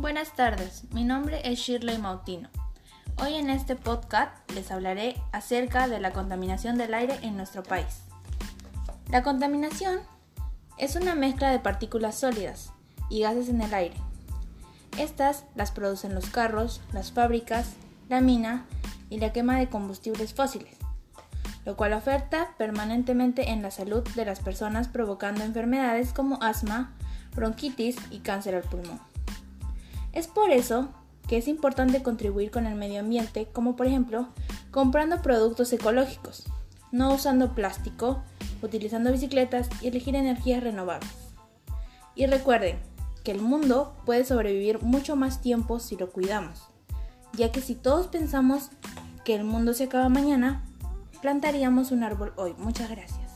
Buenas tardes, mi nombre es Shirley Mautino. Hoy en este podcast les hablaré acerca de la contaminación del aire en nuestro país. La contaminación es una mezcla de partículas sólidas y gases en el aire. Estas las producen los carros, las fábricas, la mina y la quema de combustibles fósiles, lo cual afecta permanentemente en la salud de las personas provocando enfermedades como asma, bronquitis y cáncer al pulmón. Es por eso que es importante contribuir con el medio ambiente, como por ejemplo comprando productos ecológicos, no usando plástico, utilizando bicicletas y elegir energías renovables. Y recuerden que el mundo puede sobrevivir mucho más tiempo si lo cuidamos, ya que si todos pensamos que el mundo se acaba mañana, plantaríamos un árbol hoy. Muchas gracias.